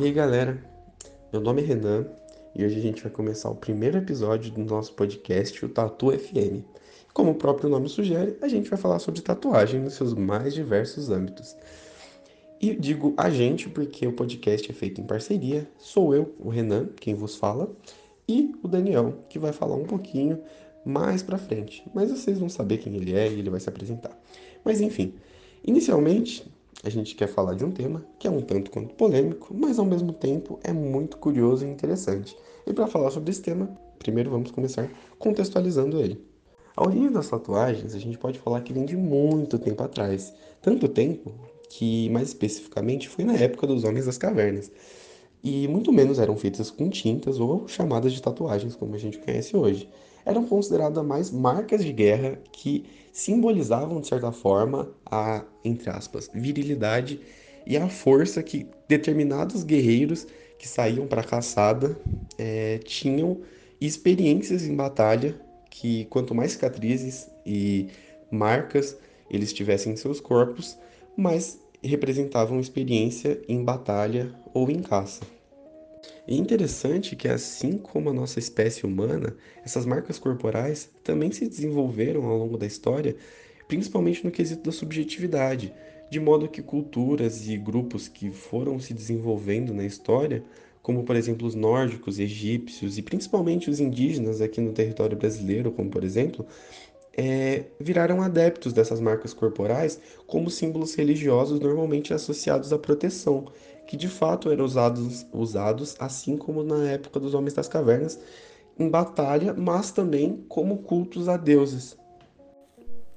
E aí galera, meu nome é Renan e hoje a gente vai começar o primeiro episódio do nosso podcast, o Tatu FM. Como o próprio nome sugere, a gente vai falar sobre tatuagem nos seus mais diversos âmbitos. E digo a gente porque o podcast é feito em parceria. Sou eu, o Renan, quem vos fala, e o Daniel, que vai falar um pouquinho mais pra frente. Mas vocês vão saber quem ele é e ele vai se apresentar. Mas enfim, inicialmente a gente quer falar de um tema que é um tanto quanto polêmico, mas ao mesmo tempo é muito curioso e interessante. E para falar sobre esse tema, primeiro vamos começar contextualizando ele. A origem das tatuagens, a gente pode falar que vem de muito tempo atrás. Tanto tempo que, mais especificamente, foi na época dos Homens das Cavernas. E muito menos eram feitas com tintas ou chamadas de tatuagens, como a gente conhece hoje eram consideradas mais marcas de guerra que simbolizavam, de certa forma, a, entre aspas, virilidade e a força que determinados guerreiros que saíam para a caçada é, tinham experiências em batalha que quanto mais cicatrizes e marcas eles tivessem em seus corpos, mais representavam experiência em batalha ou em caça. E é interessante que, assim como a nossa espécie humana, essas marcas corporais também se desenvolveram ao longo da história, principalmente no quesito da subjetividade, de modo que culturas e grupos que foram se desenvolvendo na história, como por exemplo os nórdicos, egípcios e principalmente os indígenas aqui no território brasileiro, como por exemplo, é, viraram adeptos dessas marcas corporais como símbolos religiosos normalmente associados à proteção que de fato eram usados, usados assim como na época dos Homens das Cavernas, em batalha, mas também como cultos a deuses.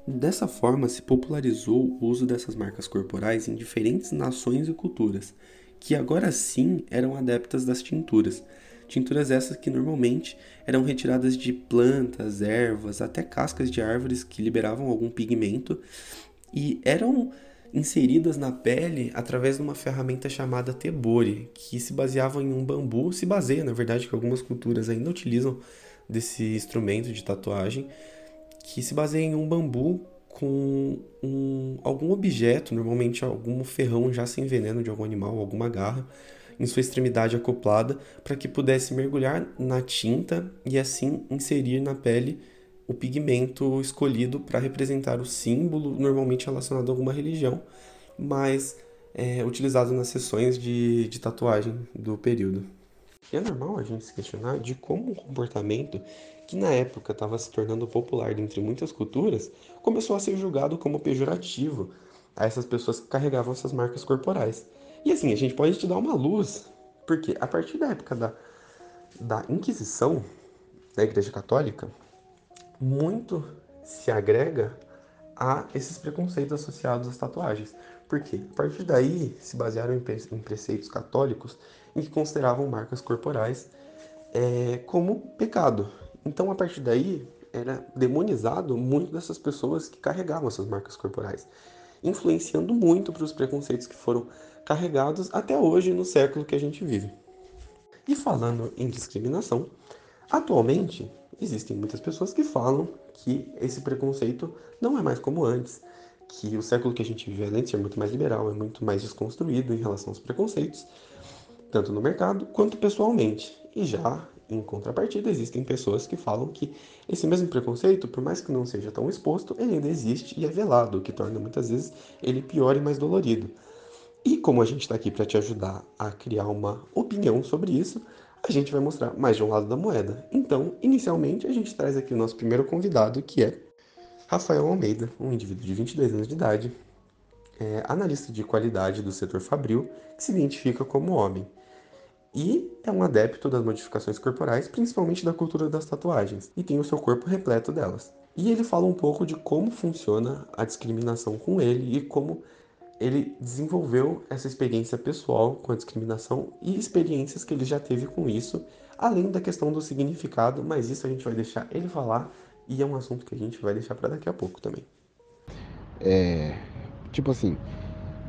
Dessa forma, se popularizou o uso dessas marcas corporais em diferentes nações e culturas, que agora sim eram adeptas das tinturas. Tinturas essas que normalmente eram retiradas de plantas, ervas, até cascas de árvores que liberavam algum pigmento e eram inseridas na pele através de uma ferramenta chamada tebori, que se baseava em um bambu, se baseia, na verdade, que algumas culturas ainda utilizam desse instrumento de tatuagem, que se baseia em um bambu com um, algum objeto, normalmente algum ferrão já sem veneno de algum animal, alguma garra, em sua extremidade acoplada, para que pudesse mergulhar na tinta e assim inserir na pele o pigmento escolhido para representar o símbolo, normalmente relacionado a alguma religião, mas é, utilizado nas sessões de, de tatuagem do período. E é normal a gente se questionar de como um comportamento que na época estava se tornando popular entre muitas culturas começou a ser julgado como pejorativo a essas pessoas que carregavam essas marcas corporais. E assim, a gente pode te dar uma luz, porque a partir da época da, da Inquisição da Igreja Católica, muito se agrega a esses preconceitos associados às tatuagens. Porque a partir daí se basearam em preceitos católicos em que consideravam marcas corporais é, como pecado. Então, a partir daí, era demonizado muito dessas pessoas que carregavam essas marcas corporais, influenciando muito para os preconceitos que foram carregados até hoje no século que a gente vive. E falando em discriminação, atualmente existem muitas pessoas que falam que esse preconceito não é mais como antes, que o século que a gente vive, de ser muito mais liberal, é muito mais desconstruído em relação aos preconceitos, tanto no mercado quanto pessoalmente. E já, em contrapartida, existem pessoas que falam que esse mesmo preconceito, por mais que não seja tão exposto, ele ainda existe e é velado, o que torna muitas vezes ele pior e mais dolorido. E como a gente está aqui para te ajudar a criar uma opinião sobre isso, a gente vai mostrar mais de um lado da moeda. Então, inicialmente, a gente traz aqui o nosso primeiro convidado, que é Rafael Almeida, um indivíduo de 22 anos de idade, é, analista de qualidade do setor fabril, que se identifica como homem. E é um adepto das modificações corporais, principalmente da cultura das tatuagens, e tem o seu corpo repleto delas. E ele fala um pouco de como funciona a discriminação com ele e como ele desenvolveu essa experiência pessoal com a discriminação e experiências que ele já teve com isso, além da questão do significado, mas isso a gente vai deixar ele falar e é um assunto que a gente vai deixar para daqui a pouco também. É, tipo assim,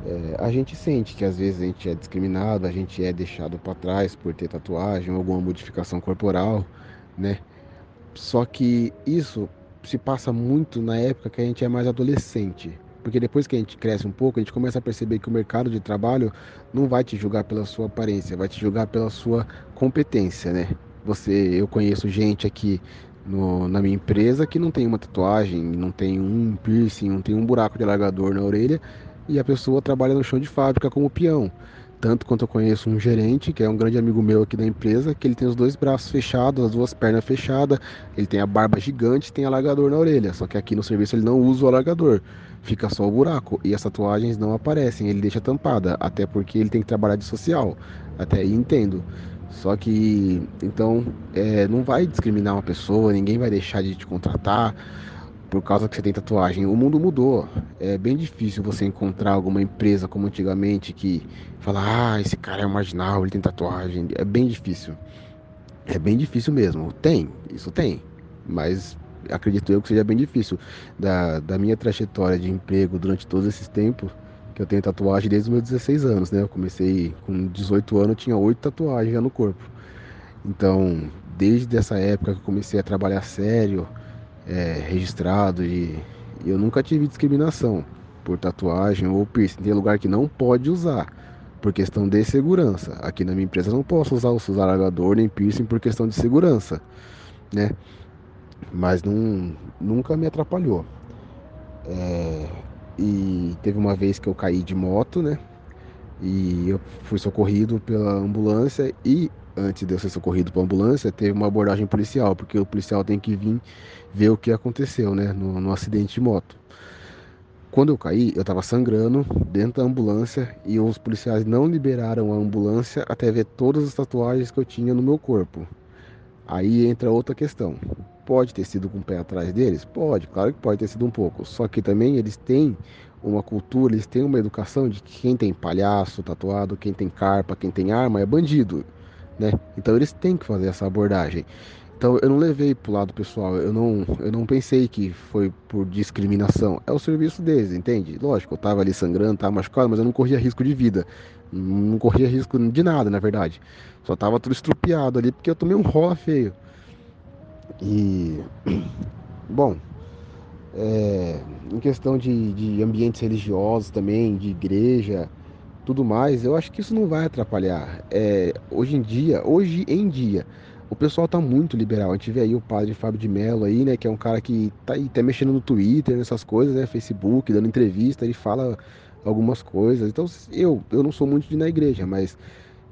é, a gente sente que às vezes a gente é discriminado, a gente é deixado para trás por ter tatuagem alguma modificação corporal, né? Só que isso se passa muito na época que a gente é mais adolescente, Porque depois que a gente cresce um pouco, a gente começa a perceber que o mercado de trabalho não vai te julgar pela sua aparência, vai te julgar pela sua competência, né? Você, eu conheço gente aqui no, na minha empresa que não tem uma tatuagem, não tem um piercing, não tem um buraco de alargador na orelha e a pessoa trabalha no chão de fábrica como peão. Tanto quanto eu conheço um gerente, que é um grande amigo meu aqui da empresa, que ele tem os dois braços fechados, as duas pernas fechadas, ele tem a barba gigante, tem alargador na orelha. Só que aqui no serviço ele não usa o alargador, fica só o buraco e as tatuagens não aparecem, ele deixa tampada, até porque ele tem que trabalhar de social. Até aí entendo. Só que, então, é, não vai discriminar uma pessoa, ninguém vai deixar de te contratar por causa que você tem tatuagem. O mundo mudou. É bem difícil você encontrar alguma empresa como antigamente que fala: ah, esse cara é marginal, ele tem tatuagem. É bem difícil. É bem difícil mesmo. Tem, isso tem. Mas acredito eu que seja bem difícil. Da, da minha trajetória de emprego durante todos esses tempos, que eu tenho tatuagem desde os meus 16 anos, né? Eu comecei com 18 anos, tinha 8 tatuagens já no corpo. Então, desde essa época que eu comecei a trabalhar sério, é, registrado, e, eu nunca tive discriminação por tatuagem ou piercing. Tem lugar que não pode usar por questão de segurança. Aqui na minha empresa não posso usar o alargador nem piercing por questão de segurança, né? Mas não, nunca me atrapalhou. É, e teve uma vez que eu caí de moto, né? E eu fui socorrido pela ambulância e antes de eu ser socorrido pela ambulância, teve uma abordagem policial, porque o policial tem que vir ver o que aconteceu, né, no, no acidente de moto. Quando eu caí, eu estava sangrando dentro da ambulância e os policiais não liberaram a ambulância até ver todas as tatuagens que eu tinha no meu corpo. Aí entra outra questão. Pode ter sido com o pé atrás deles? Pode, claro que pode ter sido um pouco. Só que também eles têm uma cultura, eles têm uma educação de que quem tem palhaço tatuado, quem tem carpa, quem tem arma é bandido, né? Então eles têm que fazer essa abordagem. Então eu não levei pro lado pessoal, eu não, eu não pensei que foi por discriminação. É o serviço deles, entende? Lógico, eu tava ali sangrando, tava machucado, mas eu não corria risco de vida. Não corria risco de nada, na verdade. Só tava tudo estrupiado ali porque eu tomei um rola feio. E, bom, é, em questão de, de ambientes religiosos também, de igreja, tudo mais, eu acho que isso não vai atrapalhar. É, hoje em dia, hoje em dia, o pessoal tá muito liberal. A gente vê aí o padre Fábio de Mello aí, né, que é um cara que tá aí até mexendo no Twitter, nessas coisas, né, Facebook, dando entrevista, ele fala algumas coisas. Então, eu, eu não sou muito de ir na igreja, mas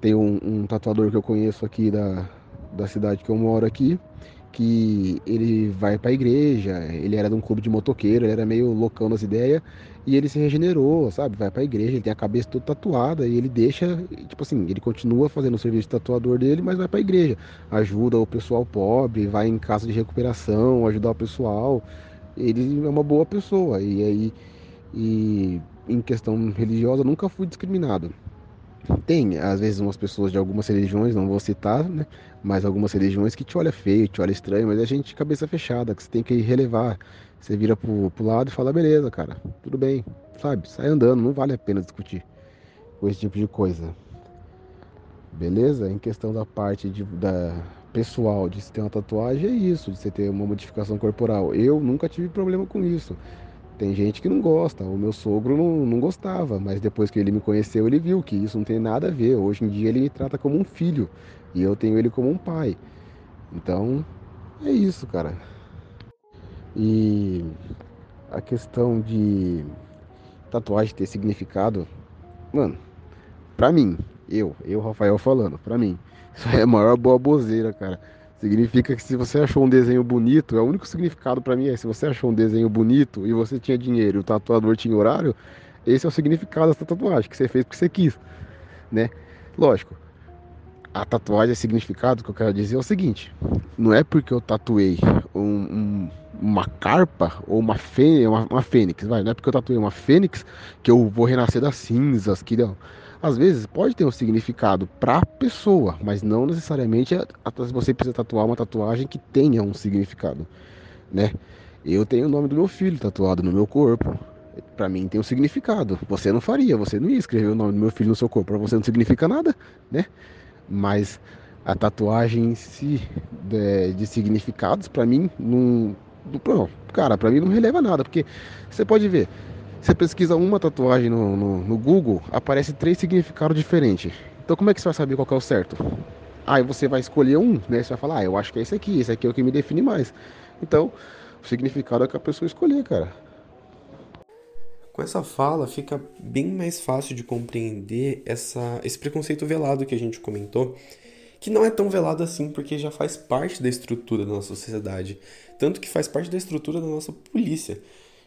tem um, um tatuador que eu conheço aqui da, da cidade que eu moro aqui, que ele vai para a igreja, ele era de um clube de motoqueiro, ele era meio loucão nas ideias, e ele se regenerou, sabe? Vai para a igreja, ele tem a cabeça toda tatuada, e ele deixa, tipo assim, ele continua fazendo o serviço de tatuador dele, mas vai para a igreja, ajuda o pessoal pobre, vai em casa de recuperação, ajudar o pessoal. Ele é uma boa pessoa, e aí, e em questão religiosa, nunca fui discriminado. Tem, às vezes, umas pessoas de algumas religiões, não vou citar, né? Mas algumas religiões que te olha feio, te olha estranho, mas a gente de cabeça fechada, que você tem que relevar. Você vira pro, pro lado e fala, beleza, cara, tudo bem, sabe? Sai andando, não vale a pena discutir com esse tipo de coisa. Beleza? Em questão da parte de, da pessoal de se ter uma tatuagem, é isso, de você ter uma modificação corporal. Eu nunca tive problema com isso. Tem gente que não gosta. O meu sogro não, não gostava, mas depois que ele me conheceu, ele viu que isso não tem nada a ver. Hoje em dia ele me trata como um filho e eu tenho ele como um pai. Então é isso, cara. E a questão de tatuagem ter significado, mano, pra mim, eu, eu, Rafael falando, pra mim, isso é a maior boa bozeira, cara. Significa que se você achou um desenho bonito, é o único significado para mim é se você achou um desenho bonito e você tinha dinheiro o tatuador tinha horário, esse é o significado dessa tatuagem que você fez porque você quis, né? Lógico, a tatuagem é significado que eu quero dizer é o seguinte: não é porque eu tatuei um, um, uma carpa ou uma, fê, uma, uma, fênix, vai, não é porque eu tatuei uma fênix que eu vou renascer das cinzas, que não às vezes pode ter um significado para a pessoa, mas não necessariamente você precisa tatuar uma tatuagem que tenha um significado, né? Eu tenho o nome do meu filho tatuado no meu corpo. Para mim tem um significado. Você não faria, você não ia escrever o nome do meu filho no seu corpo, para você não significa nada, né? Mas a tatuagem em si de, de significados para mim não, não, cara, para mim não releva nada, porque você pode ver Você pesquisa uma tatuagem no, no, no Google, aparece três significados diferentes. Então como é que você vai saber qual é o certo? Aí você vai escolher um, né? Você vai falar, ah, eu acho que é esse aqui, esse aqui é o que me define mais. Então, o significado é que a pessoa escolher, cara. Com essa fala, fica bem mais fácil de compreender essa, esse preconceito velado que a gente comentou, que não é tão velado assim porque já faz parte da estrutura da nossa sociedade, tanto que faz parte da estrutura da nossa polícia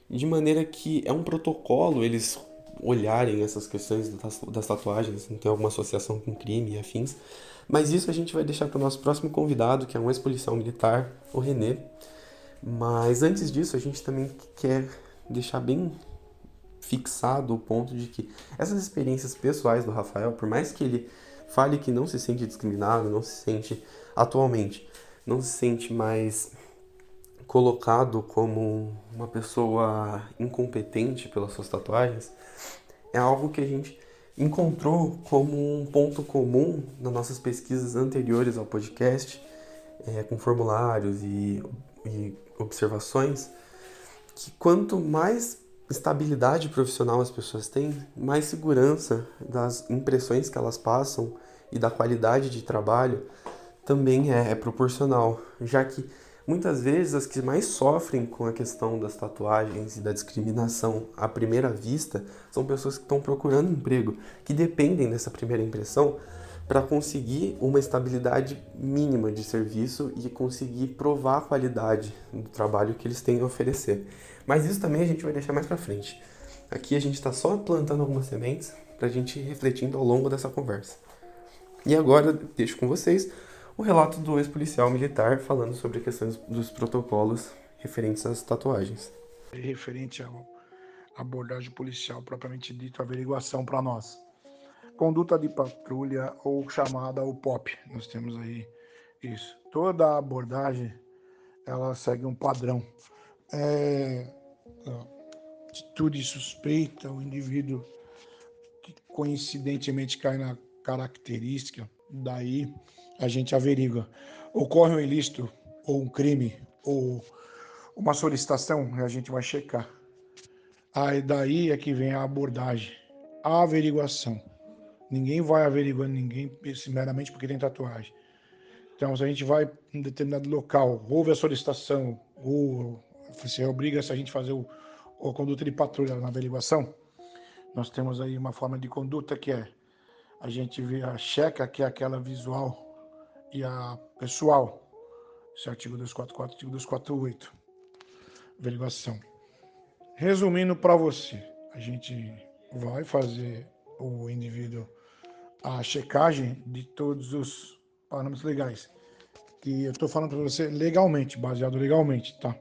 de maneira que é um protocolo eles olharem essas questões das, das tatuagens, não tem alguma associação com crime e afins. Mas isso a gente vai deixar para o nosso próximo convidado, que é um ex-policial militar, o Renê. Mas antes disso, a gente também quer deixar bem fixado o ponto de que essas experiências pessoais do Rafael, por mais que ele fale que não se sente discriminado, não se sente atualmente, não se sente mais colocado como uma pessoa incompetente pelas suas tatuagens é algo que a gente encontrou como um ponto comum nas nossas pesquisas anteriores ao podcast, é, com formulários e, e observações, que quanto mais estabilidade profissional as pessoas têm, mais segurança das impressões que elas passam e da qualidade de trabalho também é, é proporcional, já que Muitas vezes as que mais sofrem com a questão das tatuagens e da discriminação à primeira vista são pessoas que estão procurando emprego, que dependem dessa primeira impressão para conseguir uma estabilidade mínima de serviço e conseguir provar a qualidade do trabalho que eles têm a oferecer. Mas isso também a gente vai deixar mais para frente. Aqui a gente está só plantando algumas sementes para a gente ir refletindo ao longo dessa conversa. E agora deixo com vocês o relato do ex-policial militar falando sobre questões dos protocolos referentes às tatuagens. Referente à abordagem policial propriamente dito, averiguação para nós. Conduta de patrulha ou chamada o POP, nós temos aí isso. Toda abordagem ela segue um padrão. É, atitude suspeita, o indivíduo que coincidentemente cai na característica, daí a gente averigua. Ocorre um ilícito, ou um crime, ou uma solicitação, a gente vai checar. Aí daí é que vem a abordagem, a averiguação. Ninguém vai averiguando ninguém meramente porque tem tatuagem. Então, se a gente vai em um determinado local, houve a solicitação, ou você obriga -se a gente fazer o, a conduta de patrulha na averiguação, nós temos aí uma forma de conduta que é a gente vê a checa, que é aquela visual e a pessoal. Esse é o artigo 244, artigo 248. Averiguação. Resumindo para você, a gente vai fazer o indivíduo a checagem de todos os parâmetros legais. Que eu estou falando para você legalmente, baseado legalmente, tá?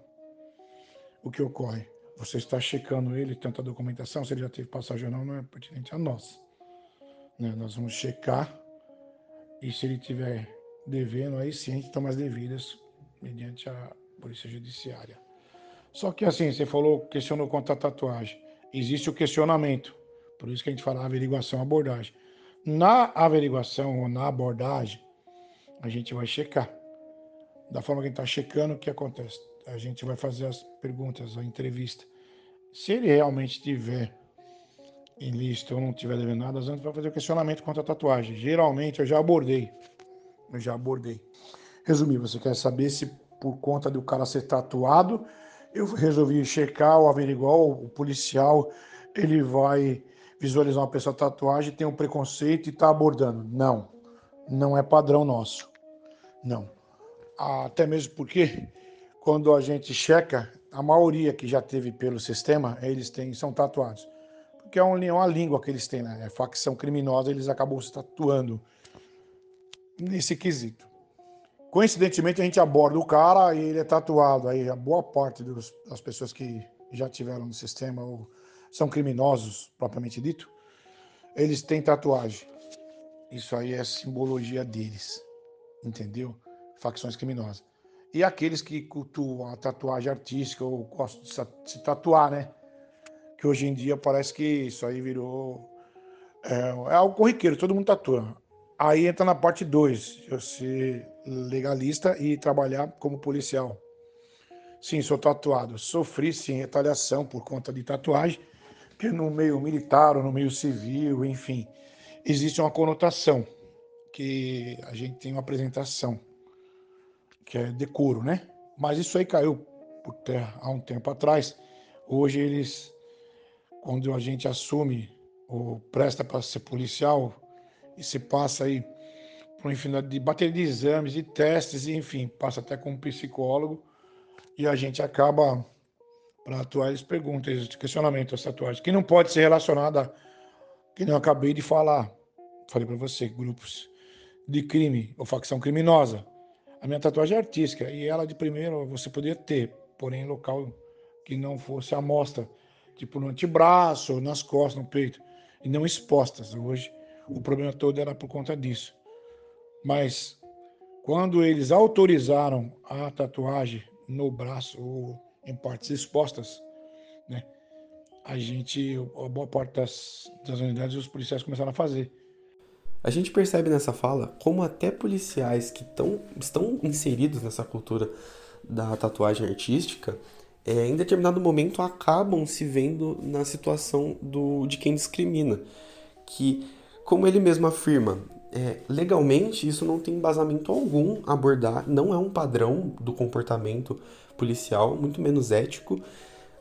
O que ocorre? Você está checando ele, tanto a documentação, se ele já teve passagem ou não, não é pertinente a nós. Né? Nós vamos checar e se ele tiver devendo, aí sim a gente toma as devidas mediante a Polícia Judiciária. Só que assim, você falou, questionou quanto à tatuagem. Existe o questionamento. Por isso que a gente fala averiguação, abordagem. Na averiguação ou na abordagem, a gente vai checar. Da forma que a gente está checando, o que acontece? A gente vai fazer as perguntas, a entrevista. Se ele realmente tiver em lista ou não tiver devendo nada, a gente vai fazer o questionamento quanto à tatuagem. Geralmente eu já abordei eu já abordei. Resumir, você quer saber se por conta do cara ser tatuado, eu resolvi checar ou averiguar, o policial ele vai visualizar uma pessoa tatuagem, tem um preconceito e está abordando. Não, não é padrão nosso. Não. Até mesmo porque quando a gente checa, a maioria que já teve pelo sistema, eles têm, são tatuados. Porque é uma língua que eles têm, né? É facção criminosa, eles acabam se tatuando nesse quesito. Coincidentemente, a gente aborda o cara e ele é tatuado. Aí a boa parte dos, das pessoas que já tiveram no sistema ou são criminosos, propriamente dito, eles têm tatuagem. Isso aí é simbologia deles, entendeu? Facções criminosas. E aqueles que cultuam a tatuagem artística ou gostam de se tatuar, né? Que hoje em dia parece que isso aí virou. É, é algo corriqueiro, todo mundo tatua. Aí entra na parte 2, eu ser legalista e trabalhar como policial. Sim, sou tatuado. Sofri, sim, retaliação por conta de tatuagem. que no meio militar ou no meio civil, enfim, existe uma conotação que a gente tem uma apresentação que é decoro, né? Mas isso aí caiu por terra há um tempo atrás. Hoje eles, quando a gente assume ou presta para ser policial e se passa aí por uma infinidade de bateria de exames, de testes, e, enfim, passa até com um psicólogo e a gente acaba para atuar eles perguntam, esse questionamento das tatuagens, que não pode ser relacionada, que não acabei de falar, falei para você, grupos de crime ou facção criminosa. A minha tatuagem é artística e ela de primeiro você poderia ter, porém em local que não fosse a mostra, tipo no antebraço, nas costas, no peito, e não expostas. Hoje o problema todo era por conta disso. Mas quando eles autorizaram a tatuagem no braço ou em partes expostas, né, a gente, a boa parte das, das unidades, os policiais começaram a fazer. A gente percebe nessa fala como até policiais que tão, estão inseridos nessa cultura da tatuagem artística, é, em determinado momento acabam se vendo na situação do, de quem discrimina. Que, como ele mesmo afirma, é, legalmente isso não tem embasamento algum abordar, não é um padrão do comportamento policial, muito menos ético.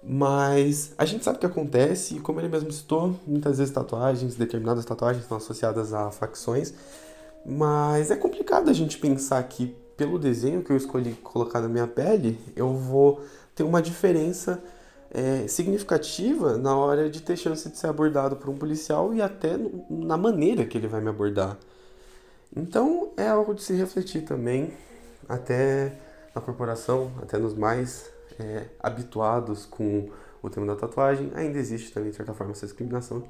Mas a gente sabe o que acontece, e como ele mesmo citou, muitas vezes tatuagens, determinadas tatuagens estão associadas a facções, mas é complicado a gente pensar que pelo desenho que eu escolhi colocar na minha pele, eu vou ter uma diferença é, significativa na hora de ter chance de ser abordado por um policial e até na maneira que ele vai me abordar. Então é algo de se refletir também, até na corporação, até nos mais é, habituados com o tema da tatuagem, ainda existe também, de certa forma, essa discriminação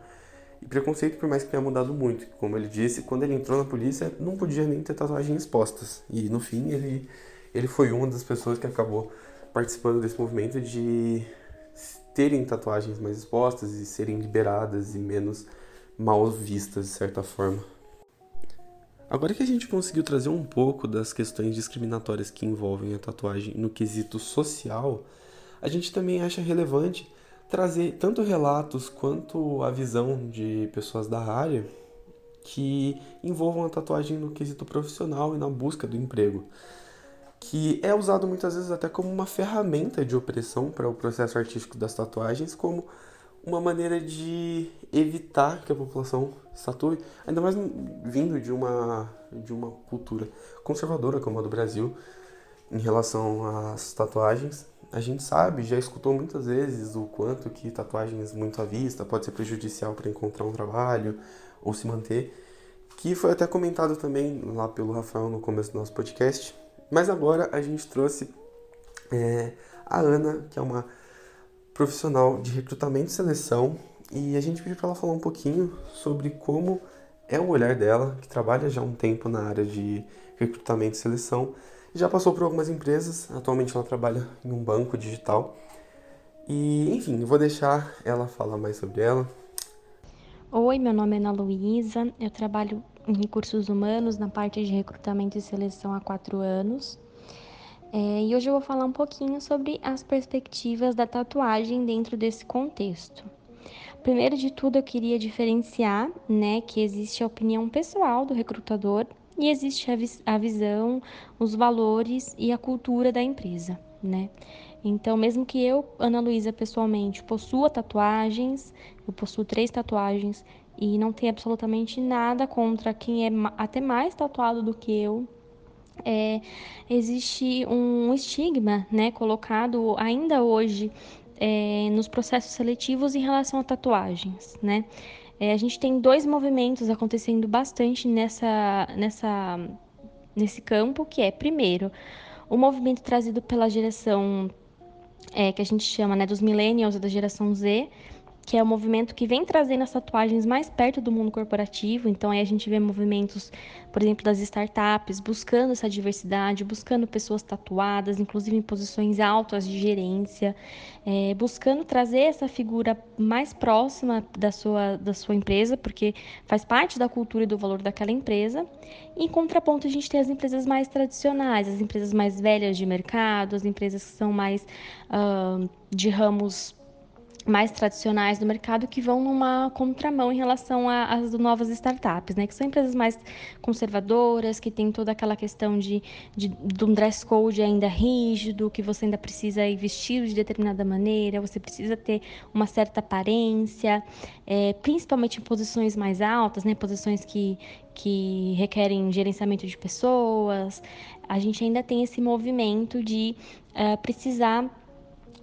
e preconceito, por mais que tenha mudado muito. Como ele disse, quando ele entrou na polícia, não podia nem ter tatuagens expostas. E no fim, ele, ele foi uma das pessoas que acabou participando desse movimento de terem tatuagens mais expostas e serem liberadas e menos mal vistas, de certa forma. Agora que a gente conseguiu trazer um pouco das questões discriminatórias que envolvem a tatuagem no quesito social, a gente também acha relevante trazer tanto relatos quanto a visão de pessoas da área que envolvam a tatuagem no quesito profissional e na busca do emprego, que é usado muitas vezes até como uma ferramenta de opressão para o processo artístico das tatuagens, como uma maneira de evitar que a população statue, ainda mais vindo de uma, de uma cultura conservadora como a do Brasil em relação às tatuagens. A gente sabe, já escutou muitas vezes o quanto que tatuagens muito à vista pode ser prejudicial para encontrar um trabalho ou se manter, que foi até comentado também lá pelo Rafael no começo do nosso podcast. Mas agora a gente trouxe é, a Ana, que é uma profissional de recrutamento e seleção, e a gente pediu para ela falar um pouquinho sobre como é o olhar dela, que trabalha já um tempo na área de recrutamento e seleção, já passou por algumas empresas, atualmente ela trabalha em um banco digital. E, enfim, vou deixar ela falar mais sobre ela. Oi, meu nome é Ana Luísa, eu trabalho em recursos humanos na parte de recrutamento e seleção há quatro anos. É, e hoje eu vou falar um pouquinho sobre as perspectivas da tatuagem dentro desse contexto. Primeiro de tudo, eu queria diferenciar, né, que existe a opinião pessoal do recrutador e existe a, vis a visão, os valores e a cultura da empresa, né? Então, mesmo que eu, Ana Luísa, pessoalmente, possua tatuagens, eu possuo três tatuagens e não tenho absolutamente nada contra quem é até mais tatuado do que eu, é, existe um estigma né, colocado ainda hoje é, nos processos seletivos em relação a tatuagens. Né? É, a gente tem dois movimentos acontecendo bastante nessa, nessa, nesse campo, que é, primeiro, o movimento trazido pela geração é, que a gente chama né, dos millennials, da geração Z, que é o um movimento que vem trazendo as tatuagens mais perto do mundo corporativo. Então, aí a gente vê movimentos, por exemplo, das startups, buscando essa diversidade, buscando pessoas tatuadas, inclusive em posições altas de gerência, é, buscando trazer essa figura mais próxima da sua, da sua empresa, porque faz parte da cultura e do valor daquela empresa. Em contraponto, a gente tem as empresas mais tradicionais, as empresas mais velhas de mercado, as empresas que são mais uh, de ramos mais tradicionais do mercado que vão numa contramão em relação às novas startups, né? Que são empresas mais conservadoras, que tem toda aquela questão de, de, de um dress code ainda rígido, que você ainda precisa ir vestido de determinada maneira, você precisa ter uma certa aparência, é, principalmente em posições mais altas, né? Posições que, que requerem gerenciamento de pessoas. A gente ainda tem esse movimento de uh, precisar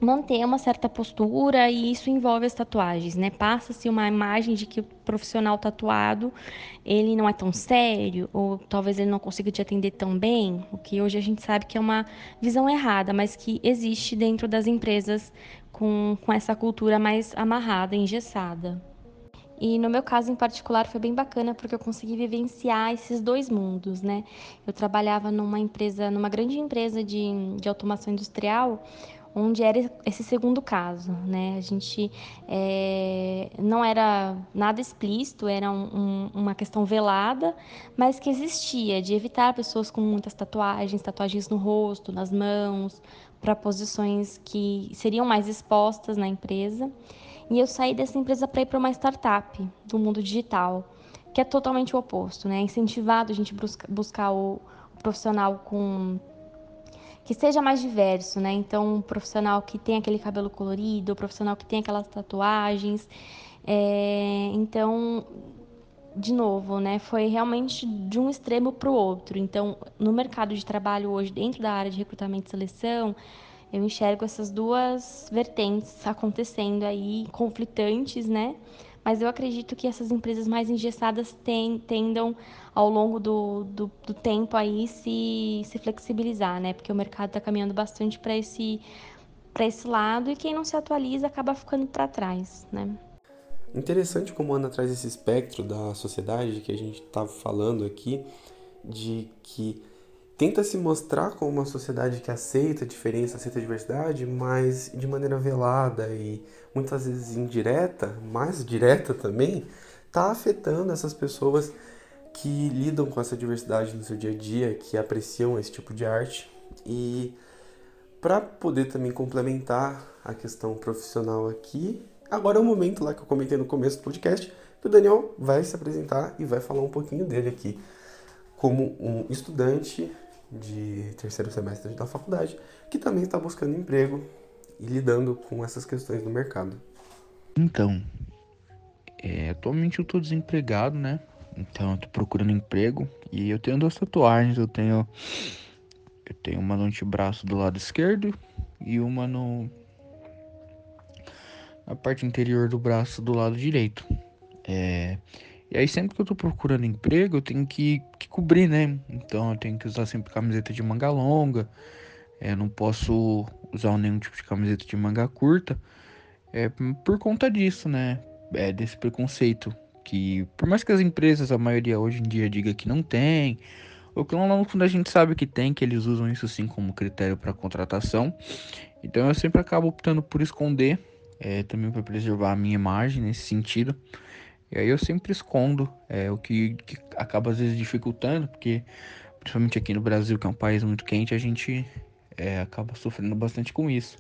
manter uma certa postura e isso envolve as tatuagens, né? Passa-se uma imagem de que o profissional tatuado ele não é tão sério ou talvez ele não consiga te atender tão bem, o que hoje a gente sabe que é uma visão errada, mas que existe dentro das empresas com, com essa cultura mais amarrada, engessada. E no meu caso em particular foi bem bacana porque eu consegui vivenciar esses dois mundos, né? Eu trabalhava numa empresa, numa grande empresa de, de automação industrial, onde era esse segundo caso, né? A gente é, não era nada explícito, era um, um, uma questão velada, mas que existia de evitar pessoas com muitas tatuagens, tatuagens no rosto, nas mãos, para posições que seriam mais expostas na empresa. E eu saí dessa empresa para ir para uma startup do mundo digital, que é totalmente o oposto, né? É incentivado a gente busca, buscar o, o profissional com que seja mais diverso, né? Então, um profissional que tem aquele cabelo colorido, um profissional que tem aquelas tatuagens. É, então, de novo, né? Foi realmente de um extremo para o outro. Então, no mercado de trabalho hoje, dentro da área de recrutamento e seleção, eu enxergo essas duas vertentes acontecendo aí, conflitantes, né? Mas eu acredito que essas empresas mais engessadas tem, tendam, ao longo do, do, do, tempo, aí se, se flexibilizar, né? Porque o mercado está caminhando bastante para esse, esse lado e quem não se atualiza acaba ficando para trás, né? Interessante como Ana traz esse espectro da sociedade que a gente estava tá falando aqui, de que tenta se mostrar como uma sociedade que aceita a diferença, aceita a diversidade, mas de maneira velada e muitas vezes indireta, mais direta também, está afetando essas pessoas que lidam com essa diversidade no seu dia a dia, que apreciam esse tipo de arte. E para poder também complementar a questão profissional aqui, agora é o momento lá que eu comentei no começo do podcast, que o Daniel vai se apresentar e vai falar um pouquinho dele aqui como um estudante de terceiro semestre da faculdade, que também está buscando emprego e lidando com essas questões do mercado. Então, é, atualmente eu estou desempregado, né? Então eu procurando emprego e eu tenho duas tatuagens, eu tenho eu tenho uma no antebraço do lado esquerdo e uma no na parte interior do braço do lado direito. É, e aí sempre que eu tô procurando emprego, eu tenho que, que cobrir, né? Então eu tenho que usar sempre camiseta de manga longa. É, não posso usar nenhum tipo de camiseta de manga curta. É, por conta disso, né? É, desse preconceito. Que por mais que as empresas, a maioria hoje em dia, diga que não tem, ou que no fundo a gente sabe que tem, que eles usam isso sim como critério para contratação. Então eu sempre acabo optando por esconder, é, também para preservar a minha imagem nesse sentido. E aí eu sempre escondo, é, o que, que acaba às vezes dificultando, porque principalmente aqui no Brasil, que é um país muito quente, a gente é, acaba sofrendo bastante com isso.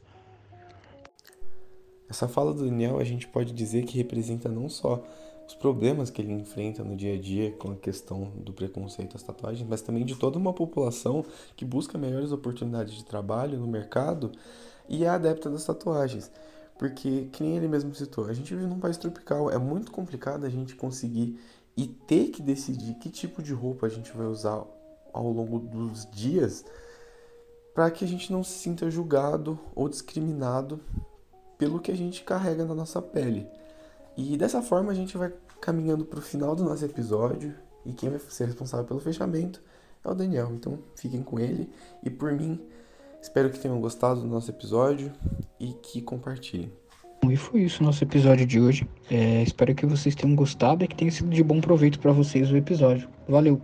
Essa fala do Daniel a gente pode dizer que representa não só os problemas que ele enfrenta no dia a dia com a questão do preconceito às tatuagens, mas também de toda uma população que busca melhores oportunidades de trabalho no mercado e é adepta das tatuagens. Porque, que nem ele mesmo citou, a gente vive num país tropical, é muito complicado a gente conseguir e ter que decidir que tipo de roupa a gente vai usar ao longo dos dias para que a gente não se sinta julgado ou discriminado pelo que a gente carrega na nossa pele. E dessa forma a gente vai caminhando para o final do nosso episódio e quem vai ser responsável pelo fechamento é o Daniel. Então fiquem com ele e por mim Espero que tenham gostado do nosso episódio e que compartilhem. E foi isso nosso episódio de hoje. É, espero que vocês tenham gostado e que tenha sido de bom proveito para vocês o episódio. Valeu!